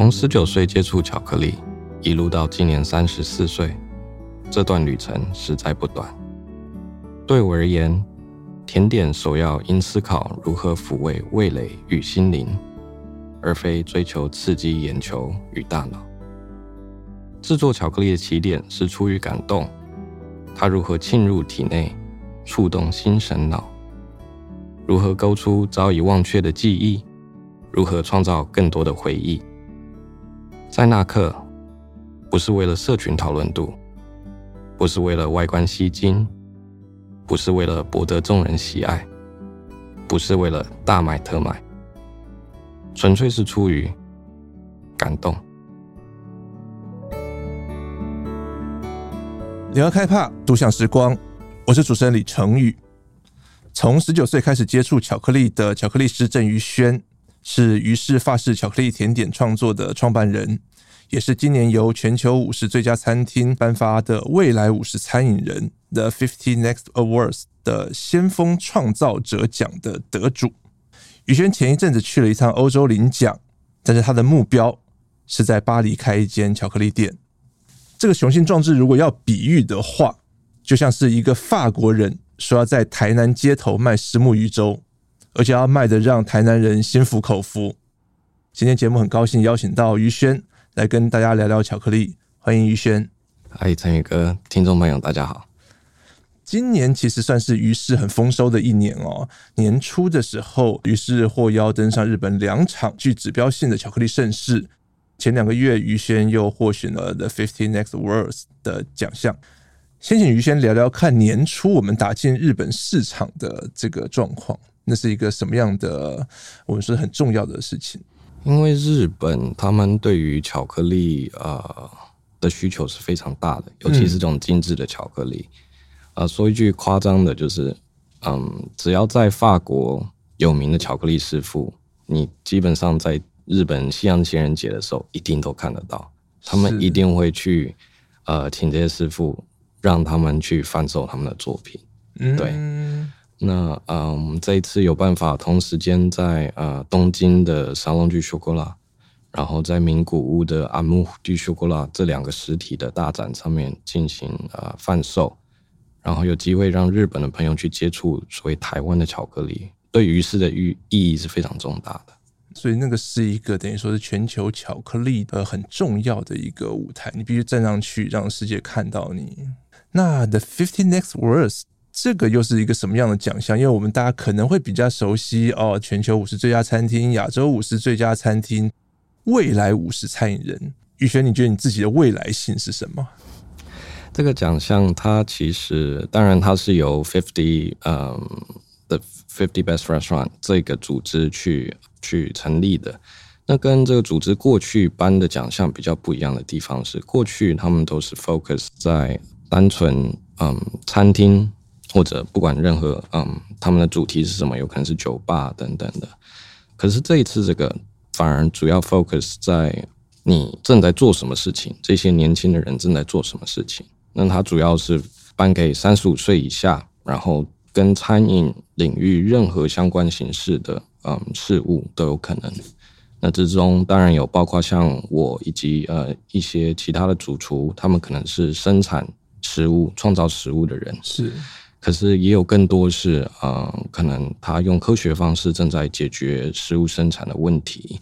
从十九岁接触巧克力，一路到今年三十四岁，这段旅程实在不短。对我而言，甜点首要应思考如何抚慰味蕾与心灵，而非追求刺激眼球与大脑。制作巧克力的起点是出于感动，它如何沁入体内，触动心神脑？如何勾出早已忘却的记忆？如何创造更多的回忆？在那刻，不是为了社群讨论度，不是为了外观吸睛，不是为了博得众人喜爱，不是为了大买特买，纯粹是出于感动。聊开帕，独享时光，我是主持人李成宇。从十九岁开始接触巧克力的巧克力师郑于轩。是于氏法式巧克力甜点创作的创办人，也是今年由全球五十最佳餐厅颁发的未来五十餐饮人 The Fifty Next Awards 的先锋创造者奖的得主。于轩前一阵子去了一趟欧洲领奖，但是他的目标是在巴黎开一间巧克力店。这个雄心壮志，如果要比喻的话，就像是一个法国人说要在台南街头卖虱目鱼粥。而且要卖得让台南人心服口服。今天节目很高兴邀请到于轩来跟大家聊聊巧克力，欢迎于轩。嗨，陈宇哥，听众朋友大家好。今年其实算是于氏很丰收的一年哦。年初的时候，于是获邀登上日本两场具指标性的巧克力盛事。前两个月，于轩又获选了 The Fifty Next Awards 的奖项。先请于轩聊聊看年初我们打进日本市场的这个状况。那是一个什么样的？我们说很重要的事情。因为日本他们对于巧克力呃的需求是非常大的，尤其是这种精致的巧克力。啊、说一句夸张的，就是嗯，只要在法国有名的巧克力师傅，你基本上在日本西洋情人节的时候一定都看得到。他们一定会去呃请这些师傅，让他们去贩售他们的作品。嗯、对。那啊，我们这一次有办法同时间在呃东京的 Salon du Chocolat，然后在名古屋的 Amour du Chocolat 这两个实体的大展上面进行呃贩售，然后有机会让日本的朋友去接触所谓台湾的巧克力，对于是的意意义是非常重大的。所以那个是一个等于说是全球巧克力的很重要的一个舞台，你必须站上去让世界看到你。那 The Fifty Next words。这个又是一个什么样的奖项？因为我们大家可能会比较熟悉哦，全球五十最佳餐厅、亚洲五十最佳餐厅、未来五十餐饮人。宇轩，你觉得你自己的未来性是什么？这个奖项它其实当然它是由 Fifty 嗯 The Fifty Best Restaurant 这个组织去去成立的。那跟这个组织过去颁的奖项比较不一样的地方是，过去他们都是 focus 在单纯嗯餐厅。或者不管任何嗯，他们的主题是什么，有可能是酒吧等等的。可是这一次这个反而主要 focus 在你正在做什么事情，这些年轻的人正在做什么事情。那他主要是颁给三十五岁以下，然后跟餐饮领域任何相关形式的嗯事物都有可能。那之中当然有包括像我以及呃一些其他的主厨，他们可能是生产食物、创造食物的人是。可是也有更多是，嗯，可能他用科学方式正在解决食物生产的问题，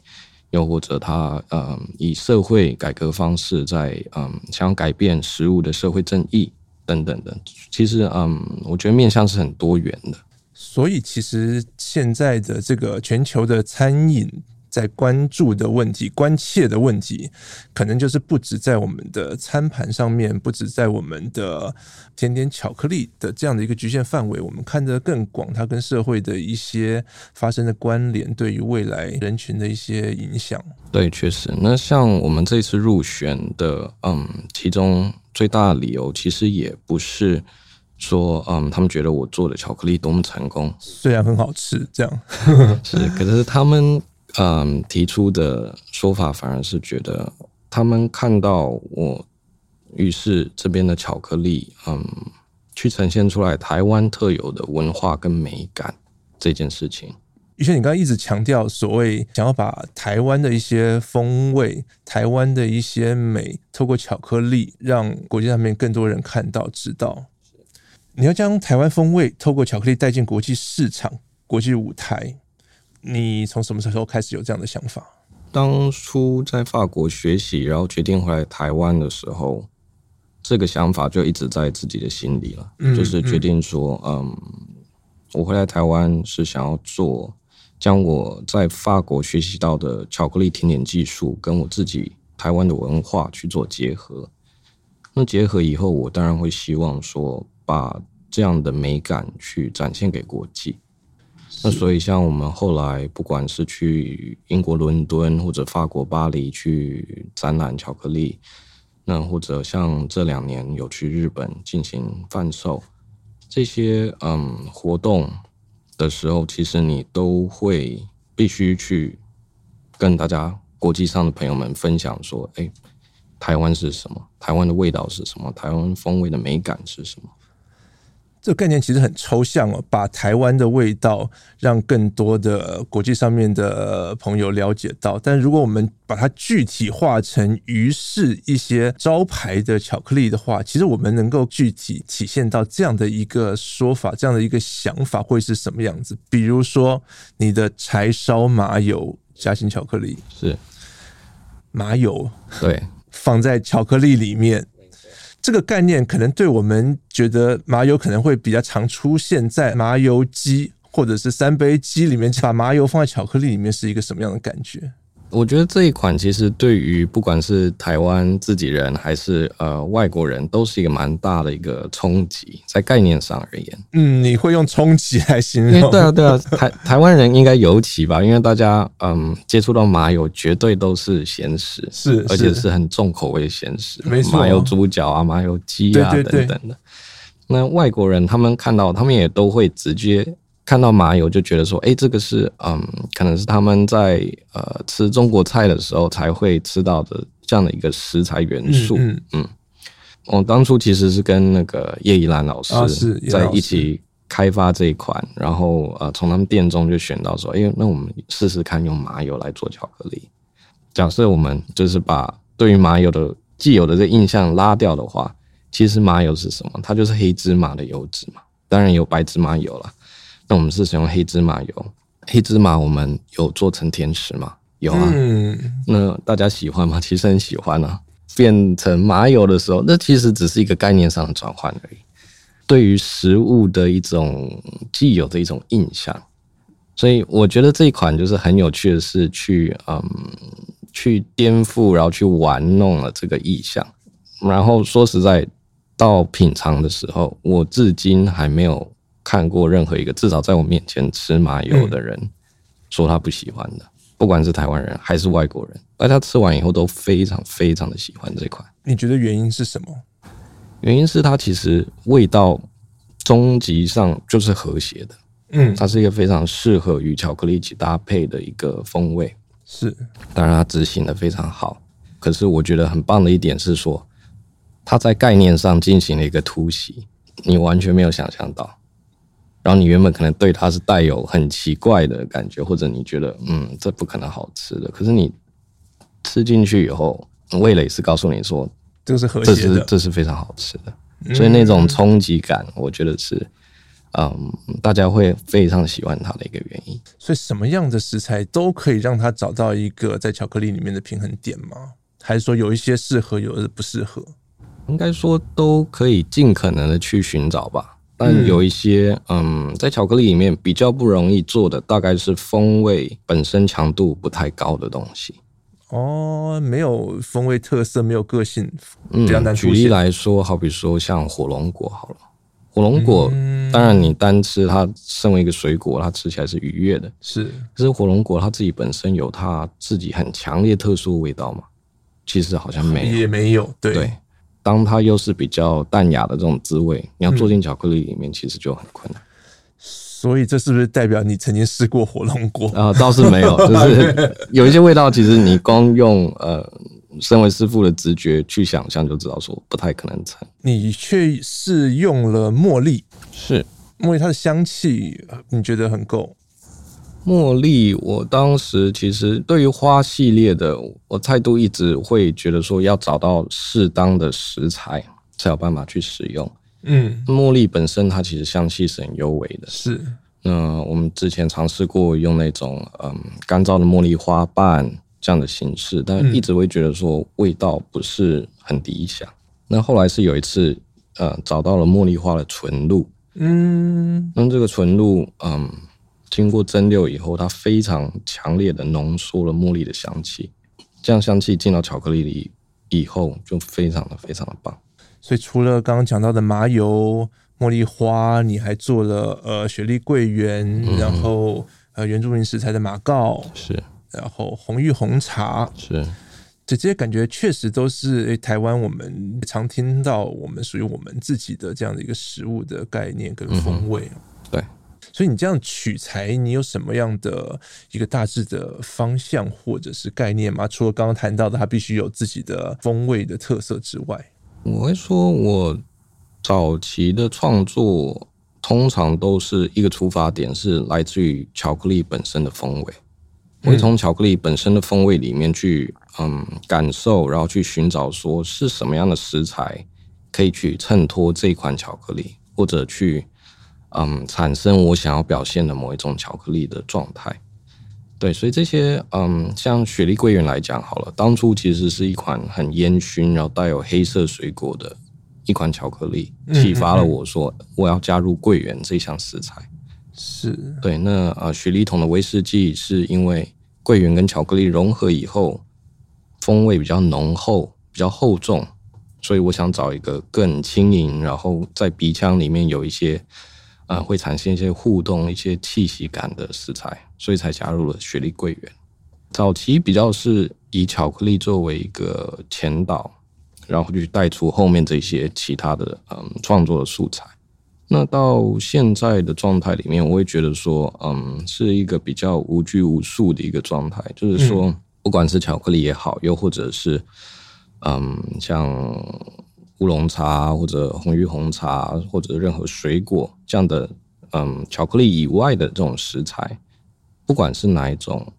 又或者他，嗯，以社会改革方式在，嗯，想改变食物的社会正义等等的。其实，嗯，我觉得面向是很多元的。所以，其实现在的这个全球的餐饮。在关注的问题、关切的问题，可能就是不止在我们的餐盘上面，不止在我们的甜点巧克力的这样的一个局限范围，我们看得更广，它跟社会的一些发生的关联，对于未来人群的一些影响。对，确实。那像我们这次入选的，嗯，其中最大的理由，其实也不是说，嗯，他们觉得我做的巧克力多么成功，虽然很好吃，这样 是，可是他们。嗯，提出的说法反而是觉得他们看到我于是这边的巧克力，嗯，去呈现出来台湾特有的文化跟美感这件事情，于轩，你刚刚一直强调所谓想要把台湾的一些风味、台湾的一些美，透过巧克力让国际上面更多人看到、知道。你要将台湾风味透过巧克力带进国际市场、国际舞台，你从什么时候开始有这样的想法？当初在法国学习，然后决定回来台湾的时候，这个想法就一直在自己的心里了，嗯、就是决定说，嗯，我回来台湾是想要做。将我在法国学习到的巧克力甜点技术跟我自己台湾的文化去做结合，那结合以后，我当然会希望说把这样的美感去展现给国际。那所以像我们后来不管是去英国伦敦或者法国巴黎去展览巧克力，那或者像这两年有去日本进行贩售这些嗯活动。的时候，其实你都会必须去跟大家国际上的朋友们分享说：“哎，台湾是什么？台湾的味道是什么？台湾风味的美感是什么？”这个概念其实很抽象哦，把台湾的味道让更多的国际上面的朋友了解到。但如果我们把它具体化成于是一些招牌的巧克力的话，其实我们能够具体体现到这样的一个说法，这样的一个想法会是什么样子？比如说，你的柴烧麻油夹心巧克力是麻油，对，放在巧克力里面。这个概念可能对我们觉得麻油可能会比较常出现在麻油鸡或者是三杯鸡里面，把麻油放在巧克力里面是一个什么样的感觉？我觉得这一款其实对于不管是台湾自己人还是呃外国人，都是一个蛮大的一个冲击，在概念上而言。嗯，你会用冲击来形容？对啊，对啊，台 台湾人应该尤其吧，因为大家嗯接触到麻油，绝对都是咸食，是，而且是很重口味的咸食，没错，麻油猪脚啊，麻油鸡啊等等的。那外国人他们看到，他们也都会直接。看到麻油就觉得说，哎，这个是嗯，可能是他们在呃吃中国菜的时候才会吃到的这样的一个食材元素。嗯，嗯，嗯，我当初其实是跟那个叶怡兰老师在一起开发这一款，然后呃从他们店中就选到说，哎，那我们试试看用麻油来做巧克力。假设我们就是把对于麻油的既有的这印象拉掉的话，其实麻油是什么？它就是黑芝麻的油脂嘛，当然有白芝麻油了。那我们是使用黑芝麻油，黑芝麻我们有做成甜食吗？有啊。嗯，那大家喜欢吗？其实很喜欢啊。变成麻油的时候，那其实只是一个概念上的转换而已。对于食物的一种既有的一种印象，所以我觉得这一款就是很有趣的是去嗯去颠覆，然后去玩弄了这个意象。然后说实在，到品尝的时候，我至今还没有。看过任何一个至少在我面前吃麻油的人说他不喜欢的，不管是台湾人还是外国人，而他吃完以后都非常非常的喜欢这款。你觉得原因是什么？原因是它其实味道终极上就是和谐的，嗯，它是一个非常适合与巧克力一起搭配的一个风味。是，当然它执行的非常好。可是我觉得很棒的一点是说，它在概念上进行了一个突袭，你完全没有想象到。然后你原本可能对它是带有很奇怪的感觉，或者你觉得嗯，这不可能好吃的。可是你吃进去以后，味蕾是告诉你说这是和谐的，这是这是非常好吃的。所以那种冲击感，我觉得是嗯，大家会非常喜欢它的一个原因。所以什么样的食材都可以让它找到一个在巧克力里面的平衡点吗？还是说有一些适合，有的不适合？应该说都可以尽可能的去寻找吧。但有一些，嗯，在巧克力里面比较不容易做的，大概是风味本身强度不太高的东西。哦，没有风味特色，没有个性，嗯，举例来说，好比说像火龙果好了，火龙果，嗯，当然你单吃它，身为一个水果，它吃起来是愉悦的，是。可是火龙果它自己本身有它自己很强烈特殊的味道吗？其实好像没有，也没有，对。对当它又是比较淡雅的这种滋味，你要做进巧克力里面，其实就很困难。所以这是不是代表你曾经试过火龙果啊？倒是没有，就是有一些味道，其实你光用呃，身为师傅的直觉去想象就知道，说不太可能成。你却是用了茉莉，是茉莉它的香气，你觉得很够？茉莉，我当时其实对于花系列的，我态度一直会觉得说，要找到适当的食材才有办法去使用。嗯，茉莉本身它其实香气是很幽微的。是，那我们之前尝试过用那种嗯干燥的茉莉花瓣这样的形式，但一直会觉得说味道不是很理想。那后来是有一次，呃，找到了茉莉花的纯露。嗯，那这个纯露，嗯。经过蒸馏以后，它非常强烈的浓缩了茉莉的香气，这样香气进到巧克力里以后，就非常的非常的棒。所以除了刚刚讲到的麻油、茉莉花，你还做了呃雪莉桂圆，嗯、然后呃原住民食材的马告是，然后红玉红茶是，这些感觉确实都是诶台湾我们常听到我们属于我们自己的这样的一个食物的概念跟风味。嗯、对。所以你这样取材，你有什么样的一个大致的方向或者是概念吗？除了刚刚谈到的，它必须有自己的风味的特色之外，我会说，我早期的创作通常都是一个出发点是来自于巧克力本身的风味，我会从巧克力本身的风味里面去嗯感受，然后去寻找说是什么样的食材可以去衬托这款巧克力，或者去。嗯，产生我想要表现的某一种巧克力的状态，对，所以这些嗯，像雪莉桂圆来讲好了，当初其实是一款很烟熏，然后带有黑色水果的一款巧克力，启发了我说我要加入桂圆这项食材。是对，那呃，雪莉桶的威士忌是因为桂圆跟巧克力融合以后，风味比较浓厚，比较厚重，所以我想找一个更轻盈，然后在鼻腔里面有一些。呃，会产生一些互动、一些气息感的食材，所以才加入了雪莉桂圆。早期比较是以巧克力作为一个前导，然后去带出后面这些其他的嗯创作的素材。那到现在的状态里面，我会觉得说，嗯，是一个比较无拘无束的一个状态，就是说，不管是巧克力也好，又或者是嗯，像。乌龙茶或者红玉红茶或者任何水果这样的，嗯，巧克力以外的这种食材，不管是哪一种，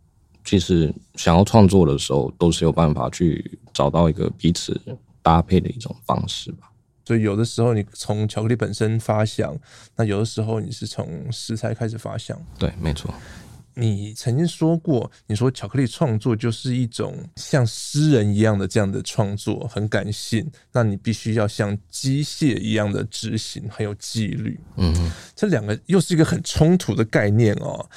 其实想要创作的时候，都是有办法去找到一个彼此搭配的一种方式吧。所以有的时候你从巧克力本身发想，那有的时候你是从食材开始发想。对，没错。你曾经说过，你说巧克力创作就是一种像诗人一样的这样的创作，很感性。那你必须要像机械一样的执行，很有纪律。嗯哼，这两个又是一个很冲突的概念哦。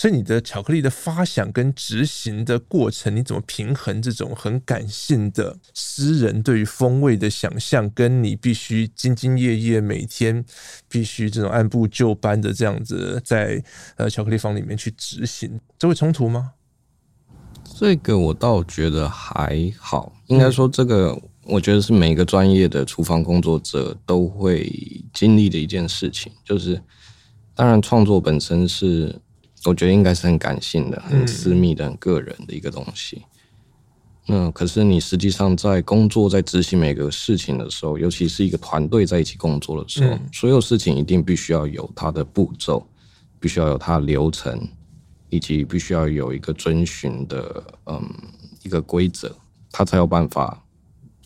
所以你的巧克力的发想跟执行的过程，你怎么平衡这种很感性的诗人对于风味的想象，跟你必须兢兢业业每天必须这种按部就班的这样子在呃巧克力房里面去执行，这会冲突吗？这个我倒觉得还好，应该说这个我觉得是每个专业的厨房工作者都会经历的一件事情，就是当然创作本身是。我觉得应该是很感性的、很私密的、很个人的一个东西。那可是你实际上在工作、在执行每个事情的时候，尤其是一个团队在一起工作的时候，所有事情一定必须要有它的步骤，必须要有它的流程，以及必须要有一个遵循的嗯一个规则，它才有办法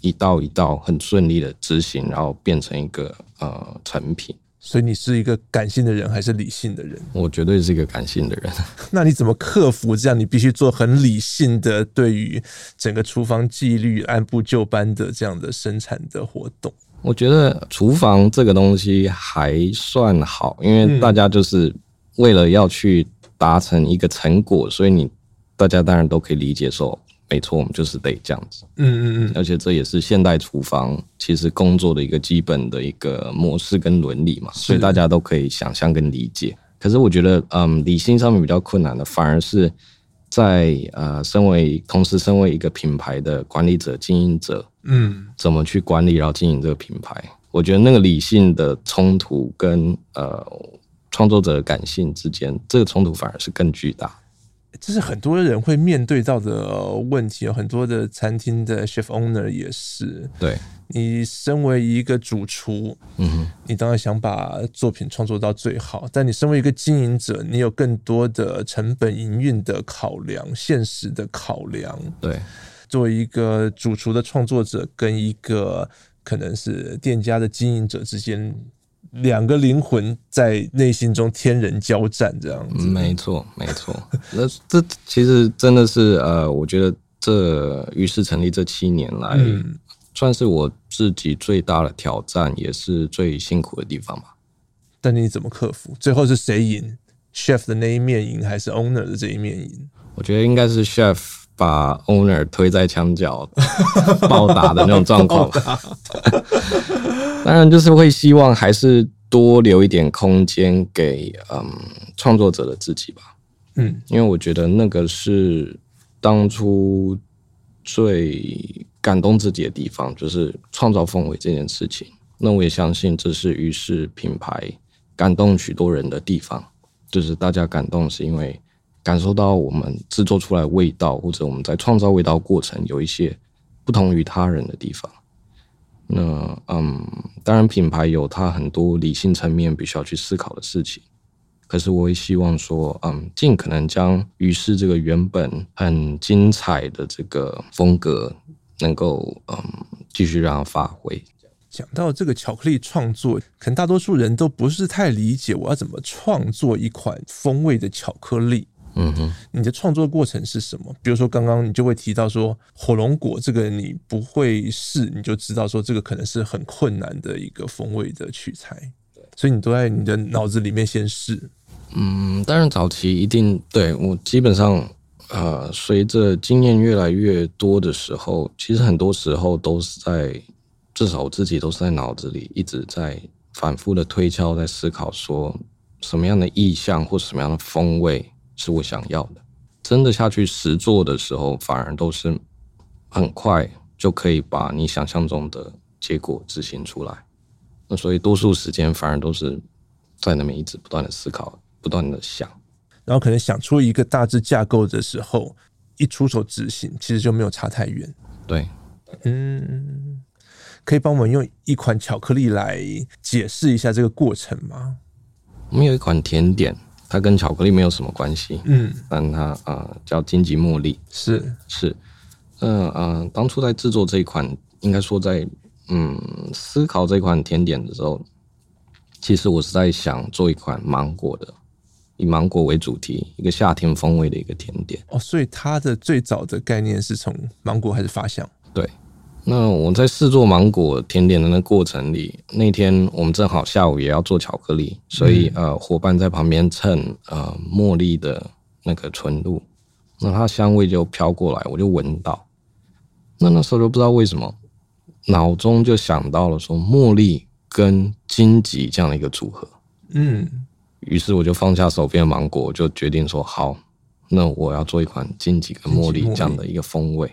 一道一道很顺利的执行，然后变成一个呃成品。所以你是一个感性的人还是理性的人？我绝对是一个感性的人。那你怎么克服这样？你必须做很理性的，对于整个厨房纪律、按部就班的这样的生产的活动。我觉得厨房这个东西还算好，因为大家就是为了要去达成一个成果，所以你大家当然都可以理解说。没错，我们就是得这样子。嗯嗯嗯，而且这也是现代厨房其实工作的一个基本的一个模式跟伦理嘛，所以大家都可以想象跟理解。可是我觉得，嗯，理性上面比较困难的，反而是在呃，身为同时身为一个品牌的管理者、经营者，嗯，怎么去管理然后经营这个品牌？我觉得那个理性的冲突跟呃创作者的感性之间，这个冲突反而是更巨大。这是很多人会面对到的问题，有很多的餐厅的 chef owner 也是。对，你身为一个主厨，嗯哼，你当然想把作品创作到最好，但你身为一个经营者，你有更多的成本营运的考量、现实的考量。对，作为一个主厨的创作者，跟一个可能是店家的经营者之间。两个灵魂在内心中天人交战，这样子。没错，没错。那这其实真的是呃，我觉得这于是成立这七年来，嗯，算是我自己最大的挑战，也是最辛苦的地方吧。但你怎么克服？最后是谁赢？Chef 的那一面赢，还是 Owner 的这一面赢？我觉得应该是 Chef 把 Owner 推在墙角暴打的那种状况。当然，就是会希望还是多留一点空间给嗯创作者的自己吧。嗯，因为我觉得那个是当初最感动自己的地方，就是创造氛围这件事情。那我也相信这是于是品牌感动许多人的地方，就是大家感动是因为感受到我们制作出来味道，或者我们在创造味道过程有一些不同于他人的地方。那嗯，当然，品牌有它很多理性层面必须要去思考的事情。可是，我也希望说，嗯，尽可能将于是这个原本很精彩的这个风格，能够嗯继续让它发挥。讲到这个巧克力创作，可能大多数人都不是太理解，我要怎么创作一款风味的巧克力。嗯哼，你的创作过程是什么？比如说，刚刚你就会提到说火龙果这个，你不会试，你就知道说这个可能是很困难的一个风味的取材，对所以你都在你的脑子里面先试。嗯，当然早期一定对我基本上，呃，随着经验越来越多的时候，其实很多时候都是在，至少我自己都是在脑子里一直在反复的推敲，在思考说什么样的意象或什么样的风味。是我想要的，真的下去实做的时候，反而都是很快就可以把你想象中的结果执行出来。那所以多数时间反而都是在那边一直不断的思考，不断的想，然后可能想出一个大致架构的时候，一出手执行，其实就没有差太远。对，嗯，可以帮我们用一款巧克力来解释一下这个过程吗？我们有一款甜点。它跟巧克力没有什么关系，嗯，但它啊、呃、叫金桔茉莉，是是，嗯嗯、呃，当初在制作这一款，应该说在嗯思考这款甜点的时候，其实我是在想做一款芒果的，以芒果为主题，一个夏天风味的一个甜点。哦，所以它的最早的概念是从芒果开始发想，对。那我在试做芒果甜点的那过程里，那天我们正好下午也要做巧克力，所以呃，伙伴在旁边称呃茉莉的那个纯度，那它香味就飘过来，我就闻到。那那时候就不知道为什么，脑中就想到了说茉莉跟荆棘这样的一个组合，嗯，于是我就放下手边的芒果，就决定说好，那我要做一款荆棘跟茉莉这样的一个风味。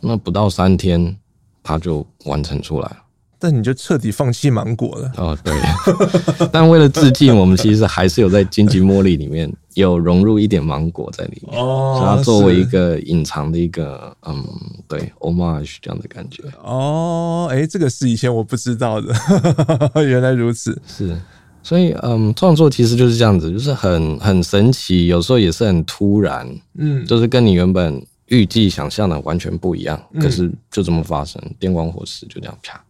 那不到三天，它就完成出来了。但你就彻底放弃芒果了？哦，对。但为了致敬，我们其实还是有在荆棘茉莉里面有融入一点芒果在里面。哦，它作为一个隐藏的一个，嗯，对，homage 这样的感觉。哦，哎、欸，这个是以前我不知道的，原来如此。是，所以，嗯，创作其实就是这样子，就是很很神奇，有时候也是很突然。嗯，就是跟你原本。预计想象的完全不一样，可是就这么发生，嗯、电光火石就这样啪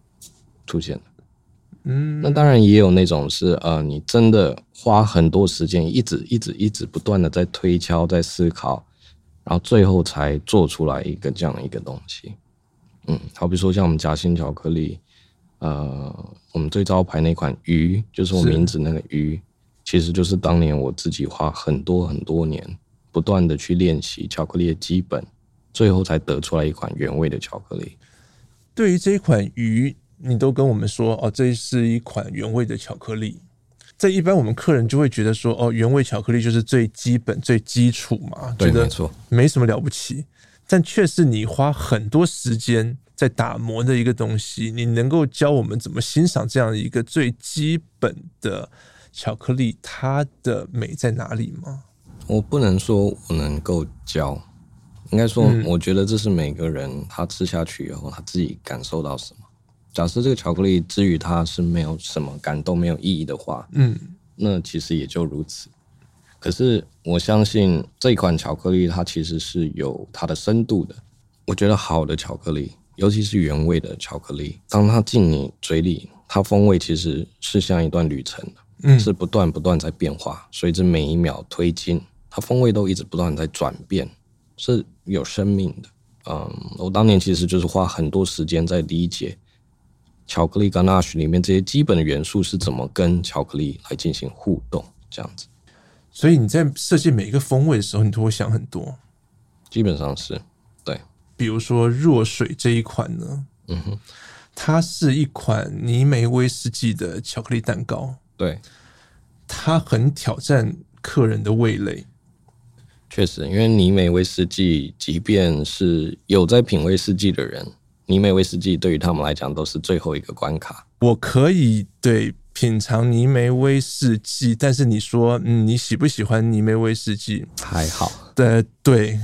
出现了。嗯，那当然也有那种是呃，你真的花很多时间，一直一直一直不断的在推敲，在思考，然后最后才做出来一个这样一个东西。嗯，好比说像我们夹心巧克力，呃，我们最招牌那款鱼，就是我名字那个鱼，其实就是当年我自己花很多很多年。不断的去练习巧克力的基本，最后才得出来一款原味的巧克力。对于这一款鱼，你都跟我们说哦，这是一款原味的巧克力。在一般我们客人就会觉得说，哦，原味巧克力就是最基本、最基础嘛，对，觉得没错，没什么了不起。但却是你花很多时间在打磨的一个东西。你能够教我们怎么欣赏这样一个最基本的巧克力，它的美在哪里吗？我不能说我能够教，应该说，我觉得这是每个人他吃下去以后，他自己感受到什么。假设这个巧克力之于他是没有什么感动、没有意义的话，嗯，那其实也就如此。可是我相信这款巧克力它其实是有它的深度的。我觉得好的巧克力，尤其是原味的巧克力，当它进你嘴里，它风味其实是像一段旅程，嗯，是不断不断在变化，随着每一秒推进，它风味都一直不断在转变，是有生命的。嗯，我当年其实就是花很多时间在理解。巧克力 ganache 里面这些基本的元素是怎么跟巧克力来进行互动？这样子，所以你在设计每一个风味的时候，你都会想很多。基本上是，对。比如说弱水这一款呢，嗯哼，它是一款泥煤威士忌的巧克力蛋糕。对，它很挑战客人的味蕾。确实，因为尼美威士忌，即便是有在品威士忌的人。尼美威士忌对于他们来讲都是最后一个关卡。我可以对品尝尼梅威士忌，但是你说，嗯，你喜不喜欢尼梅威士忌？还好。对对。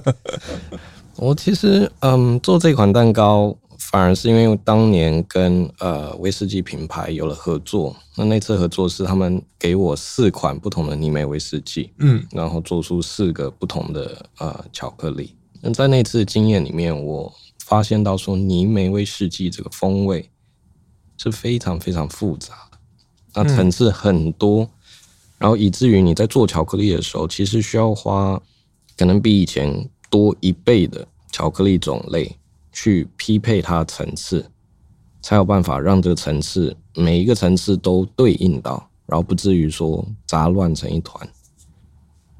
我其实，嗯，做这款蛋糕，反而是因为当年跟呃威士忌品牌有了合作。那那次合作是他们给我四款不同的泥煤威士忌，嗯，然后做出四个不同的呃巧克力。那在那次经验里面，我。发现到说泥煤威士忌这个风味是非常非常复杂的，那层次很多，然后以至于你在做巧克力的时候，其实需要花可能比以前多一倍的巧克力种类去匹配它的层次，才有办法让这个层次每一个层次都对应到，然后不至于说杂乱成一团。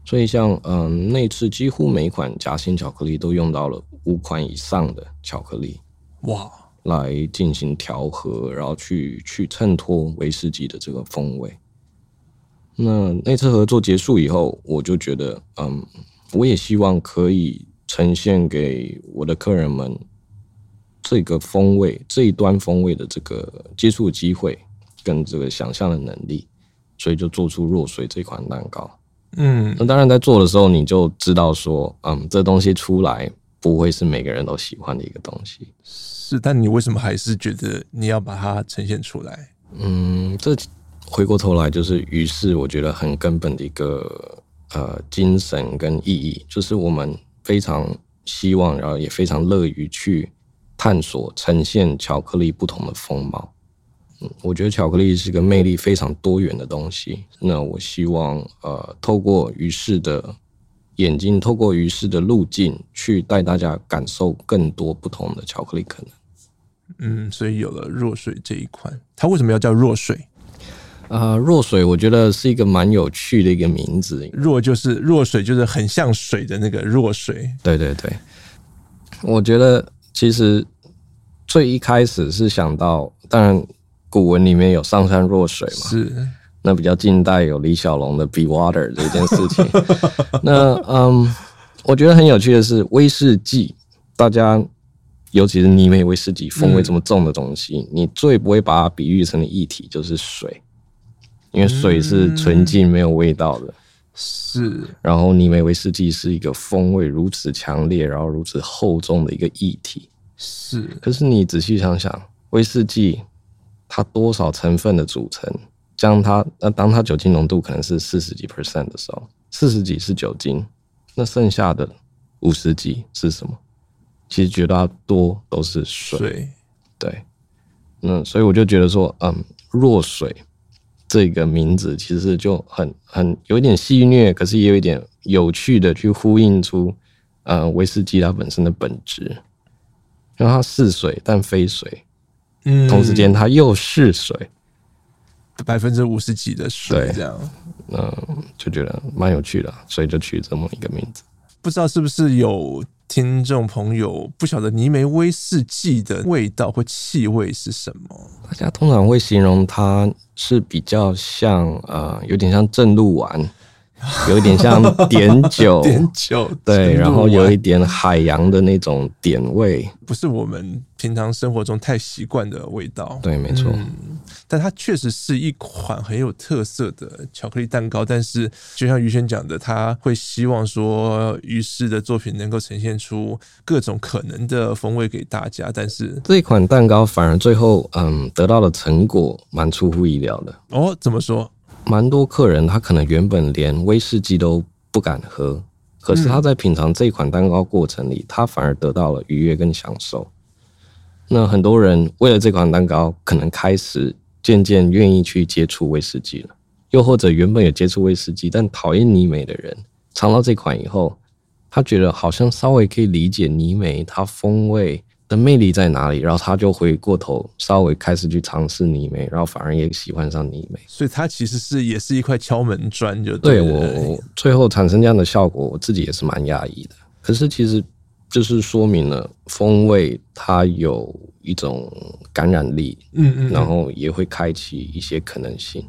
所以像嗯那次几乎每一款夹心巧克力都用到了。五款以上的巧克力，哇，来进行调和，然后去去衬托威士忌的这个风味。那那次合作结束以后，我就觉得，嗯，我也希望可以呈现给我的客人们这个风味这一端风味的这个接触机会跟这个想象的能力，所以就做出若水这款蛋糕。嗯，那当然在做的时候你就知道说，嗯，这东西出来。不会是每个人都喜欢的一个东西，是，但你为什么还是觉得你要把它呈现出来？嗯，这回过头来就是于是我觉得很根本的一个呃精神跟意义，就是我们非常希望，然后也非常乐于去探索呈现巧克力不同的风貌。嗯，我觉得巧克力是个魅力非常多元的东西。那我希望呃透过于是的。眼睛透过于是的路径去带大家感受更多不同的巧克力可能。嗯，所以有了弱水这一款，它为什么要叫弱水？啊、呃，弱水我觉得是一个蛮有趣的一个名字。弱就是弱水，就是很像水的那个弱水。对对对，我觉得其实最一开始是想到，当然古文里面有上善若水嘛。是。那比较近代有李小龙的 Be Water 这件事情。那嗯，我觉得很有趣的是威士忌，大家尤其是泥煤威士忌风味这么重的东西，嗯、你最不会把它比喻成的液体就是水，因为水是纯净没有味道的。嗯、是。然后泥煤威士忌是一个风味如此强烈，然后如此厚重的一个液体。是。可是你仔细想想，威士忌它多少成分的组成？将它，那当它酒精浓度可能是四十几 percent 的时候，四十几是酒精，那剩下的五十几是什么？其实绝大多都是水。水对，那所以我就觉得说，嗯，弱水这个名字其实就很很有一点戏谑，可是也有一点有趣的去呼应出，呃，威士忌它本身的本质，因为它是水但非水，嗯，同时间它又是水。百分之五十几的水，这样，嗯，就觉得蛮有趣的，所以就取这么一个名字。不知道是不是有听众朋友不晓得泥煤威士忌的味道或气味是什么？大家通常会形容它是比较像，呃，有点像正露丸，有一点像碘酒，碘酒，对，然后有一点海洋的那种碘味，不是我们平常生活中太习惯的味道。对，没错。嗯但它确实是一款很有特色的巧克力蛋糕。但是，就像于轩讲的，他会希望说，于适的作品能够呈现出各种可能的风味给大家。但是，这一款蛋糕反而最后，嗯，得到的成果蛮出乎意料的。哦，怎么说？蛮多客人他可能原本连威士忌都不敢喝，可是他在品尝这一款蛋糕过程里，他反而得到了愉悦跟享受。那很多人为了这款蛋糕，可能开始渐渐愿意去接触威士忌了，又或者原本有接触威士忌但讨厌泥煤的人，尝到这款以后，他觉得好像稍微可以理解泥煤它风味的魅力在哪里，然后他就回过头稍微开始去尝试泥煤，然后反而也喜欢上泥煤。所以它其实是也是一块敲门砖，就对，我最后产生这样的效果，我自己也是蛮讶异的。可是其实。就是说明了风味它有一种感染力，嗯嗯，然后也会开启一些可能性。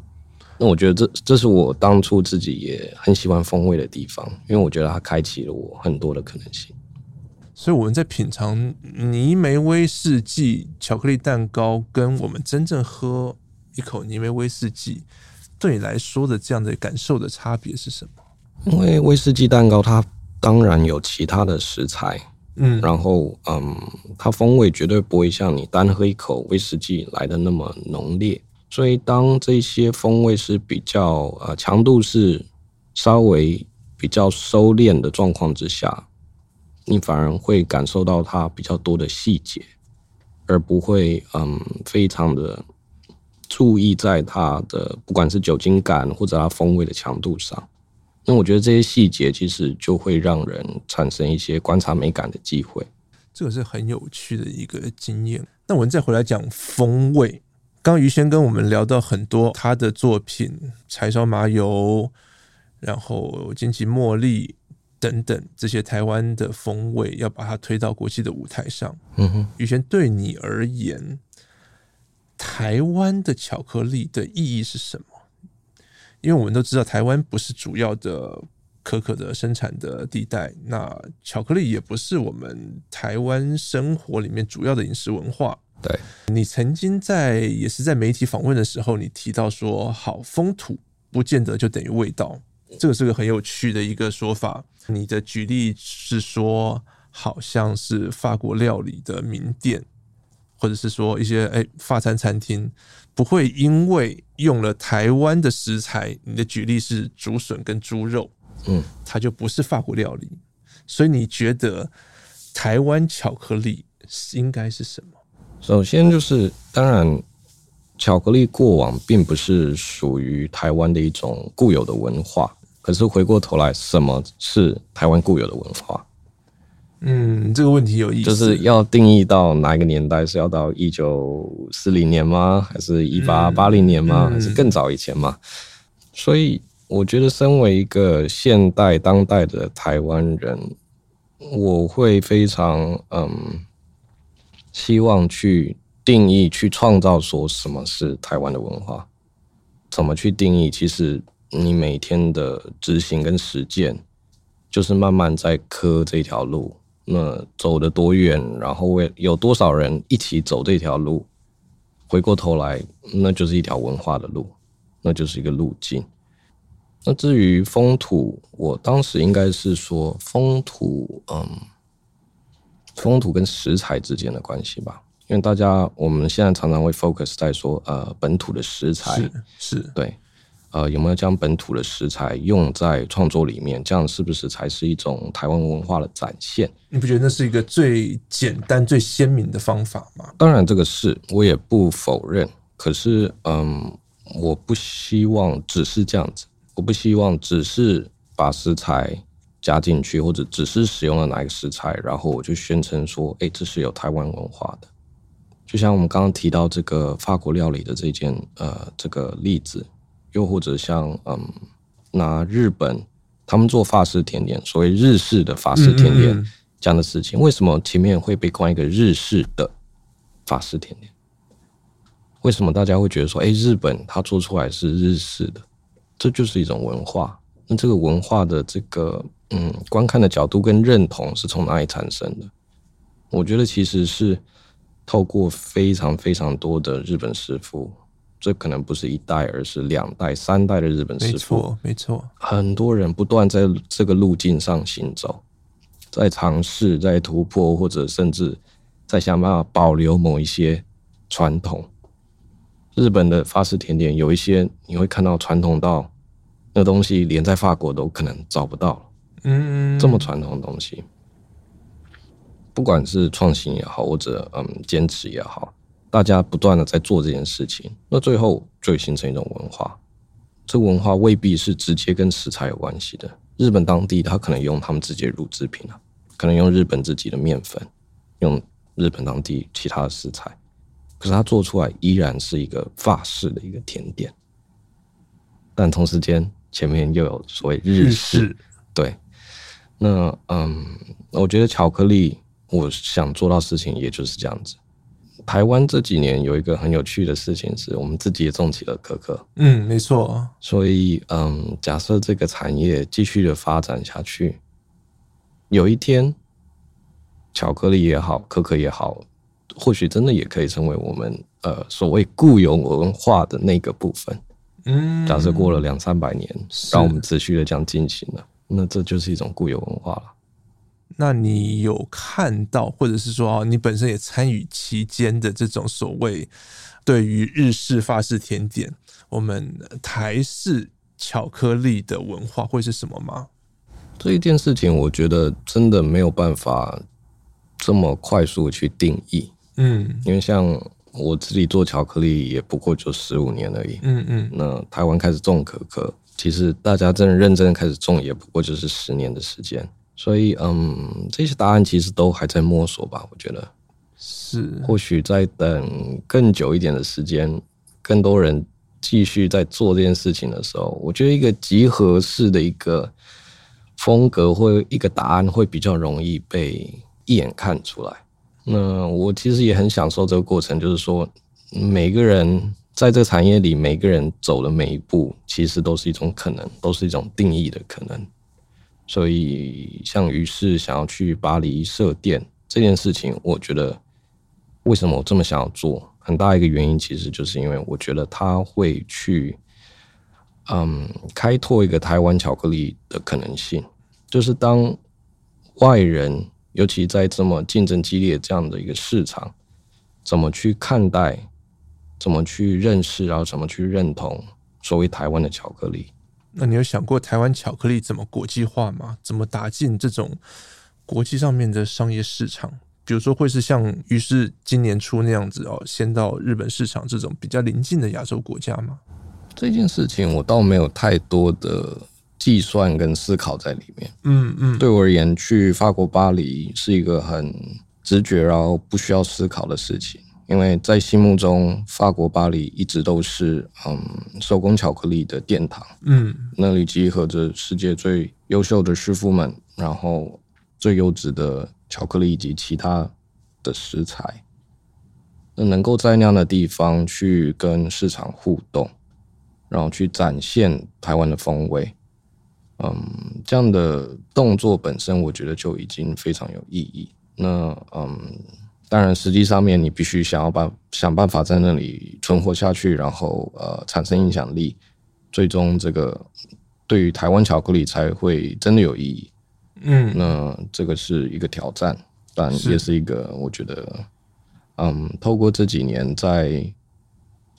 那我觉得这这是我当初自己也很喜欢风味的地方，因为我觉得它开启了我很多的可能性。所以我们在品尝泥煤威士忌巧克力蛋糕，跟我们真正喝一口泥煤威士忌，对你来说的这样的感受的差别是什么？因为威士忌蛋糕它当然有其他的食材。嗯，然后嗯，它风味绝对不会像你单喝一口威士忌来的那么浓烈，所以当这些风味是比较呃强度是稍微比较收敛的状况之下，你反而会感受到它比较多的细节，而不会嗯非常的注意在它的不管是酒精感或者它风味的强度上。那我觉得这些细节其实就会让人产生一些观察美感的机会，这个是很有趣的一个经验。那我们再回来讲风味，刚刚于轩跟我们聊到很多他的作品，柴烧麻油，然后金奇茉莉等等这些台湾的风味，要把它推到国际的舞台上。嗯哼，宇轩对你而言，台湾的巧克力的意义是什么？因为我们都知道，台湾不是主要的可可的生产的地带，那巧克力也不是我们台湾生活里面主要的饮食文化。对，你曾经在也是在媒体访问的时候，你提到说，好，风土不见得就等于味道，这个是个很有趣的一个说法。你的举例是说，好像是法国料理的名店，或者是说一些哎法餐餐厅。不会因为用了台湾的食材，你的举例是竹笋跟猪肉，嗯，它就不是法国料理。所以你觉得台湾巧克力应该是什么？首先就是，当然，巧克力过往并不是属于台湾的一种固有的文化。可是回过头来，什么是台湾固有的文化？嗯，这个问题有意思，就是要定义到哪一个年代？是要到一九四零年吗？还是一八八零年吗？还是更早以前吗？所以，我觉得身为一个现代当代的台湾人，我会非常嗯，希望去定义、去创造说什么是台湾的文化。怎么去定义？其实你每天的执行跟实践，就是慢慢在磕这条路。那走得多远，然后为有多少人一起走这条路，回过头来，那就是一条文化的路，那就是一个路径。那至于风土，我当时应该是说风土，嗯，风土跟食材之间的关系吧，因为大家我们现在常常会 focus 在说，呃，本土的食材是是对。呃，有没有将本土的食材用在创作里面？这样是不是才是一种台湾文化的展现？你不觉得那是一个最简单、最鲜明的方法吗？当然，这个是我也不否认。可是，嗯，我不希望只是这样子。我不希望只是把食材加进去，或者只是使用了哪一个食材，然后我就宣称说：“哎，这是有台湾文化的。”就像我们刚刚提到这个法国料理的这件呃这个例子。又或者像嗯，拿日本他们做法式甜点，所谓日式的法式甜点这样的事情，为什么前面会被冠一个日式的法式甜点？为什么大家会觉得说，哎，日本它做出来是日式的？这就是一种文化。那这个文化的这个嗯，观看的角度跟认同是从哪里产生的？我觉得其实是透过非常非常多的日本师傅。这可能不是一代，而是两代、三代的日本师傅。没错，没错。很多人不断在这个路径上行走，在尝试、在突破，或者甚至在想办法保留某一些传统。日本的法式甜点有一些你会看到传统到那东西，连在法国都可能找不到。嗯，这么传统的东西。不管是创新也好，或者嗯坚持也好，大家不断的在做这件事情，那最后就会形成一种文化。这文化未必是直接跟食材有关系的。日本当地他可能用他们自己的乳制品啊，可能用日本自己的面粉，用日本当地其他的食材，可是他做出来依然是一个法式的一个甜点。但同时间前面又有所谓日式，日式对，那嗯，我觉得巧克力。我想做到事情，也就是这样子。台湾这几年有一个很有趣的事情，是我们自己也种起了可可。嗯，没错。所以，嗯，假设这个产业继续的发展下去，有一天，巧克力也好，可可也好，或许真的也可以成为我们呃所谓固有文化的那个部分。嗯，假设过了两三百年，让我们持续的这样进行了，那这就是一种固有文化了。那你有看到，或者是说，你本身也参与其间的这种所谓对于日式、法式甜点，我们台式巧克力的文化会是什么吗？这一件事情，我觉得真的没有办法这么快速去定义。嗯，因为像我自己做巧克力，也不过就十五年而已。嗯嗯，那台湾开始种可可，其实大家真的认真开始种，也不过就是十年的时间。所以，嗯，这些答案其实都还在摸索吧。我觉得是，或许在等更久一点的时间，更多人继续在做这件事情的时候，我觉得一个集合式的一个风格或一个答案会比较容易被一眼看出来。那我其实也很享受这个过程，就是说，每个人在这个产业里，每个人走的每一步，其实都是一种可能，都是一种定义的可能。所以，像于是想要去巴黎设店这件事情，我觉得为什么我这么想要做，很大一个原因其实就是因为我觉得他会去，嗯，开拓一个台湾巧克力的可能性。就是当外人，尤其在这么竞争激烈这样的一个市场，怎么去看待，怎么去认识，然后怎么去认同所谓台湾的巧克力。那你有想过台湾巧克力怎么国际化吗？怎么打进这种国际上面的商业市场？比如说，会是像于是今年初那样子哦，先到日本市场这种比较临近的亚洲国家吗？这件事情我倒没有太多的计算跟思考在里面。嗯嗯，对我而言，去法国巴黎是一个很直觉，然后不需要思考的事情。因为在心目中，法国巴黎一直都是嗯手工巧克力的殿堂，嗯，那里集合着世界最优秀的师傅们，然后最优质的巧克力以及其他的食材，那能够在那样的地方去跟市场互动，然后去展现台湾的风味，嗯，这样的动作本身，我觉得就已经非常有意义。那嗯。当然，实际上面你必须想要办想办法在那里存活下去，然后呃产生影响力，最终这个对于台湾巧克力才会真的有意义。嗯，那这个是一个挑战，但也是一个我觉得，嗯，透过这几年在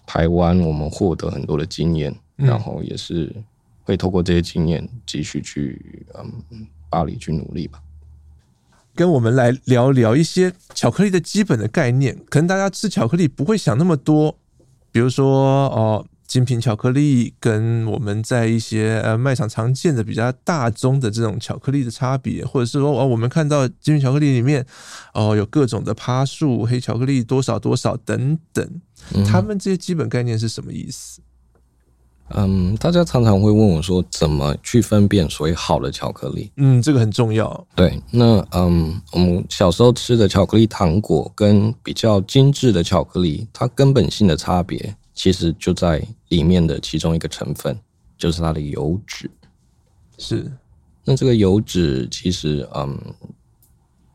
台湾我们获得很多的经验，然后也是会透过这些经验继续去嗯巴黎去努力吧。跟我们来聊聊一些巧克力的基本的概念。可能大家吃巧克力不会想那么多，比如说哦，精品巧克力跟我们在一些呃卖场常见的比较大宗的这种巧克力的差别，或者是说哦，我们看到精品巧克力里面哦有各种的趴数、黑巧克力多少多少等等，他们这些基本概念是什么意思？大家常常会问我说，怎么去分辨所谓好的巧克力？嗯，这个很重要。对，那嗯，我们小时候吃的巧克力糖果跟比较精致的巧克力，它根本性的差别其实就在里面的其中一个成分，就是它的油脂。是，那这个油脂其实嗯，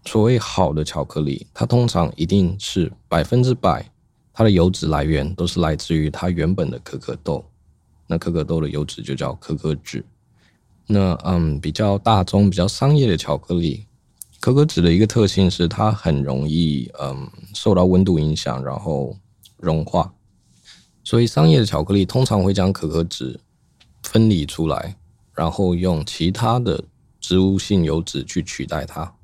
所谓好的巧克力，它通常一定是百分之百。它的油脂来源都是来自于它原本的可可豆。那可可豆的油脂就叫可可脂。那嗯，比较大宗、比较商业的巧克力，可可脂的一个特性是它很容易嗯受到温度影响，然后融化。所以商业的巧克力通常会将可可脂分离出来，然后用其他的植物性油脂去取代它。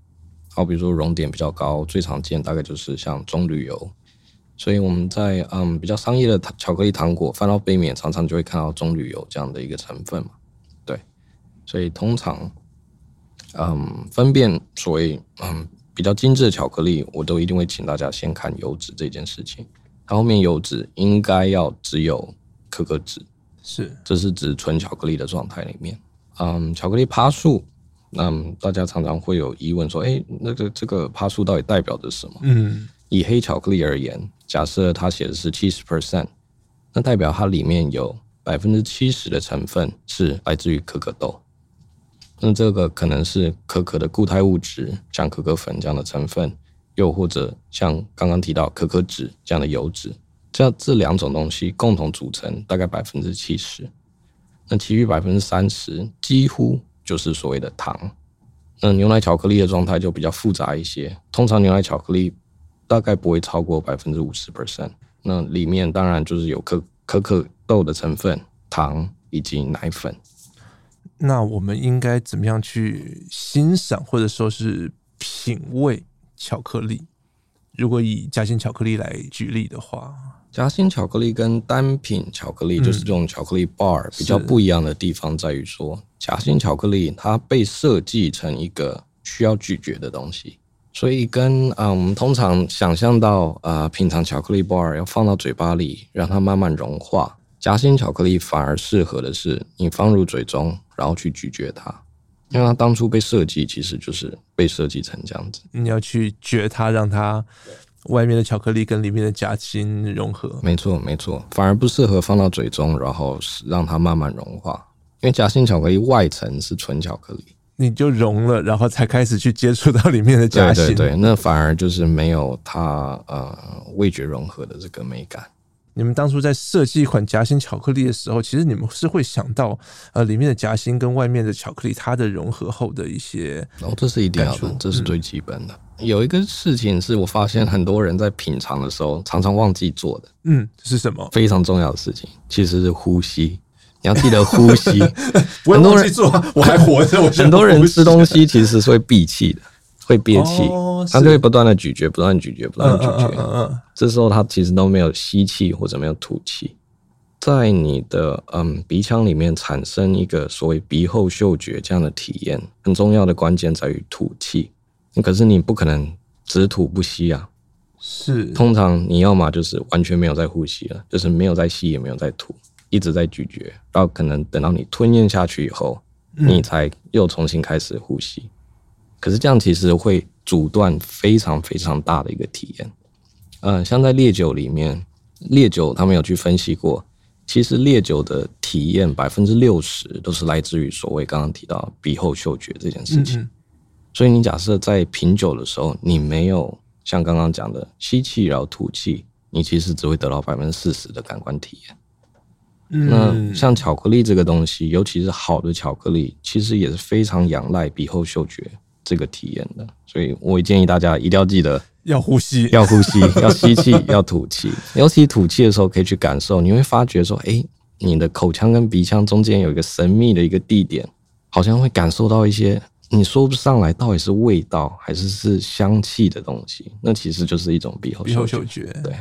好，比如说熔点比较高，最常见大概就是像棕榈油。所以我们在嗯比较商业的巧克力糖果翻到背面，常常就会看到棕榈油这样的一个成分嘛。对，所以通常嗯分辨所谓嗯比较精致的巧克力，我都一定会请大家先看油脂这件事情。它后面油脂应该要只有可可脂，是，这是指纯巧克力的状态里面。嗯，巧克力趴树，嗯，大家常常会有疑问说，哎、欸，那个这个趴树到底代表着什么？嗯。以黑巧克力而言，假设它写的是七十 percent，那代表它里面有百分之七十的成分是来自于可可豆。那这个可能是可可的固态物质，像可可粉这样的成分，又或者像刚刚提到可可脂这样的油脂，这样这两种东西共同组成大概百分之七十。那其余百分之三十几乎就是所谓的糖。那牛奶巧克力的状态就比较复杂一些，通常牛奶巧克力。大概不会超过百分之五十 percent，那里面当然就是有可可可豆的成分、糖以及奶粉。那我们应该怎么样去欣赏或者说是品味巧克力？如果以夹心巧克力来举例的话，夹心巧克力跟单品巧克力，就是这种巧克力 bar 比较不一样的地方在于说，夹心巧克力它被设计成一个需要咀嚼的东西。所以跟啊，我们通常想象到啊，品尝巧克力 bar 要放到嘴巴里，让它慢慢融化。夹心巧克力反而适合的是你放入嘴中，然后去咀嚼它，因为它当初被设计其实就是被设计成这样子。你要去嚼它，让它外面的巧克力跟里面的夹心融合。没错，没错，反而不适合放到嘴中，然后让它慢慢融化，因为夹心巧克力外层是纯巧克力。你就融了，然后才开始去接触到里面的夹心。对对对，那反而就是没有它呃味觉融合的这个美感。你们当初在设计一款夹心巧克力的时候，其实你们是会想到呃里面的夹心跟外面的巧克力它的融合后的一些。哦，这是一定要的，这是最基本的。嗯。有一个事情是我发现很多人在品尝的时候常常忘记做的。嗯，是什么？非常重要的事情，其实是呼吸。你要记得呼吸，很多人做，我还活着。很多人吃东西其实是会闭气的，会憋气，他就会不断的咀嚼，不断咀嚼，不断咀嚼。这时候他其实都没有吸气或者没有吐气，在你的嗯鼻腔里面产生一个所谓鼻后嗅觉这样的体验，很重要的关键在于吐气。可是你不可能只吐不吸啊，是。通常你要么就是完全没有在呼吸了，就是没有在吸也没有在吐。一直在咀嚼，然后可能等到你吞咽下去以后，你才又重新开始呼吸。可是这样其实会阻断非常非常大的一个体验。嗯，像在烈酒里面，烈酒他们有去分析过，其实烈酒的体验百分之六十都是来自于所谓刚刚提到鼻后嗅觉这件事情。所以你假设在品酒的时候，你没有像刚刚讲的吸气然后吐气，你其实只会得到百分之四十的感官体验。那像巧克力这个东西，尤其是好的巧克力，其实也是非常仰赖鼻后嗅觉这个体验的。所以我建议大家一定要记得要呼吸，要呼吸，要吸气，要吐气。尤其吐气的时候，可以去感受，你会发觉说，哎，你的口腔跟鼻腔中间有一个神秘的一个地点，好像会感受到一些你说不上来到底是味道还是是香气的东西。那其实就是一种鼻后鼻后嗅觉，对。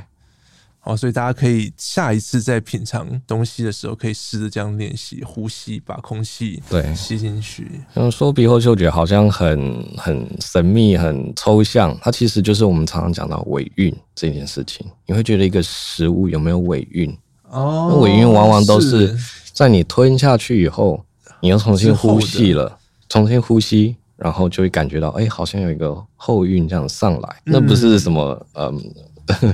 好，所以大家可以下一次在品尝东西的时候，可以试着这样练习呼吸，把空气对吸进去。嗯，说鼻后嗅觉好像很很神秘、很抽象，它其实就是我们常常讲到尾韵这件事情。你会觉得一个食物有没有尾韵？哦，那尾韵往往都是在你吞下去以后，你又重新呼吸了，重新呼吸，然后就会感觉到，哎，好像有一个后韵这样上来。那不是什么，嗯。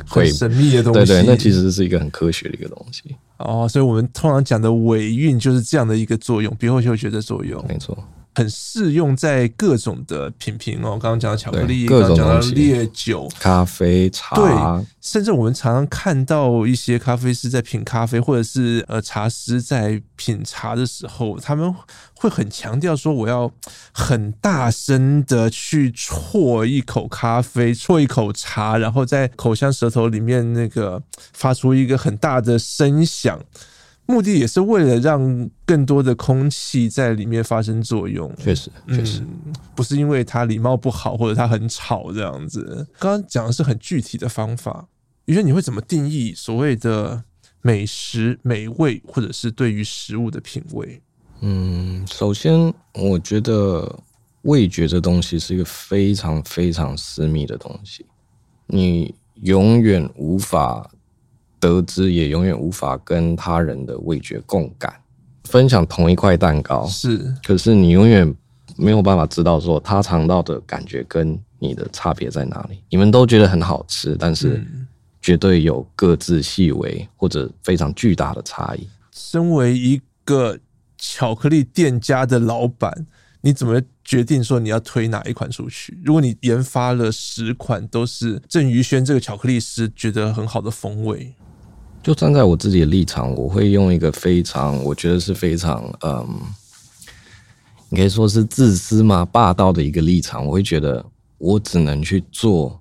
很神秘的东西，对对，那其实是一个很科学的一个东西哦。所以，我们通常讲的尾韵就是这样的一个作用，鼻后嗅觉的作用。没错，很适用在各种的品评哦。刚刚讲到巧克力，各种讲到烈酒、咖啡、茶，对，甚至我们常常看到一些咖啡师在品咖啡，或者是呃茶师在品茶的时候，他们会很强调说，我要很大声的去啜一口咖啡，啜一口茶，然后在口腔舌头里面那个发出一个很大的声响。目的也是为了让更多的空气在里面发生作用。确实，确实、嗯、不是因为它礼貌不好或者它很吵这样子。刚刚讲的是很具体的方法，于是你会怎么定义所谓的美食美味，或者是对于食物的品味？嗯，首先我觉得味觉这东西是一个非常非常私密的东西，你永远无法。得知也永远无法跟他人的味觉共感，分享同一块蛋糕是，可是你永远没有办法知道说他尝到的感觉跟你的差别在哪里。你们都觉得很好吃，但是绝对有各自细微或者非常巨大的差异。身为一个巧克力店家的老板，你怎么决定说你要推哪一款出去？如果你研发了十款都是郑于轩这个巧克力师觉得很好的风味。就站在我自己的立场，我会用一个非常，我觉得是非常，嗯，你可以说是自私嘛，霸道的一个立场。我会觉得，我只能去做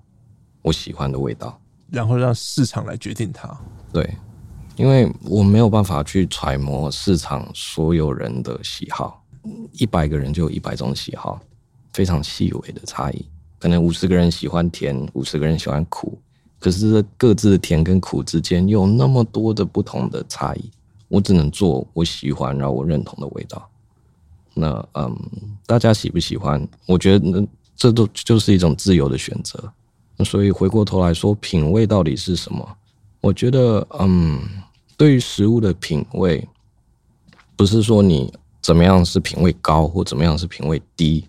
我喜欢的味道，然后让市场来决定它。对，因为我没有办法去揣摩市场所有人的喜好，一百个人就有一百种喜好，非常细微的差异。可能五十个人喜欢甜，五十个人喜欢苦。可是各自的甜跟苦之间有那么多的不同的差异，我只能做我喜欢然后我认同的味道。那嗯，大家喜不喜欢？我觉得那这都就是一种自由的选择。所以回过头来说，品味到底是什么？我觉得嗯，对于食物的品味，不是说你怎么样是品味高或怎么样是品味低，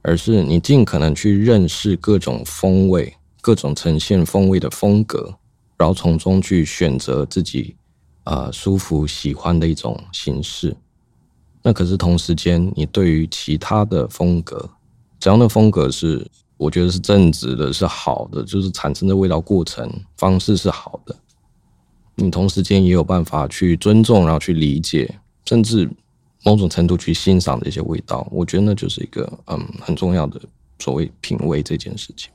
而是你尽可能去认识各种风味。各种呈现风味的风格，然后从中去选择自己啊、舒服喜欢的一种形式。那可是同时间，你对于其他的风格，只要那风格是我觉得是正直的，是好的，就是产生的味道过程方式是好的，你同时间也有办法去尊重，然后去理解，甚至某种程度去欣赏的一些味道。我觉得那就是一个嗯很重要的所谓品味这件事情。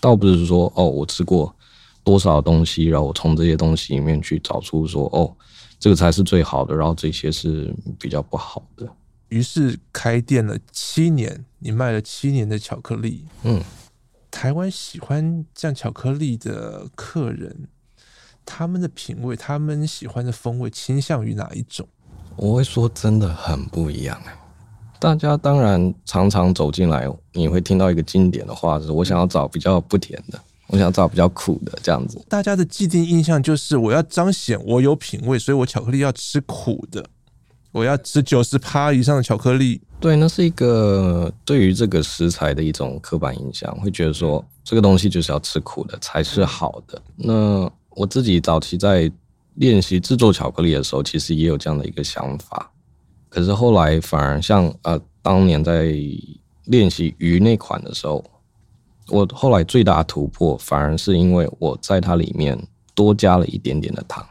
倒不是说哦，我吃过多少东西，然后我从这些东西里面去找出说哦，这个才是最好的，然后这些是比较不好的。于是开店了七年，你卖了七年的巧克力。嗯，台湾喜欢这样巧克力的客人，他们的品味，他们喜欢的风味倾向于哪一种？我会说真的很不一样哎。大家当然常常走进来，你会听到一个经典的话，是我想要找比较不甜的，我想要找比较苦的这样子。大家的既定印象就是我要彰显我有品味，所以我巧克力要吃苦的，我要吃九十趴以上的巧克力。对，那是一个对于这个食材的一种刻板印象，会觉得说这个东西就是要吃苦的才是好的。那我自己早期在练习制作巧克力的时候，其实也有这样的一个想法。可是后来反而像呃，当年在练习鱼那款的时候，我后来最大的突破反而是因为我在它里面多加了一点点的糖，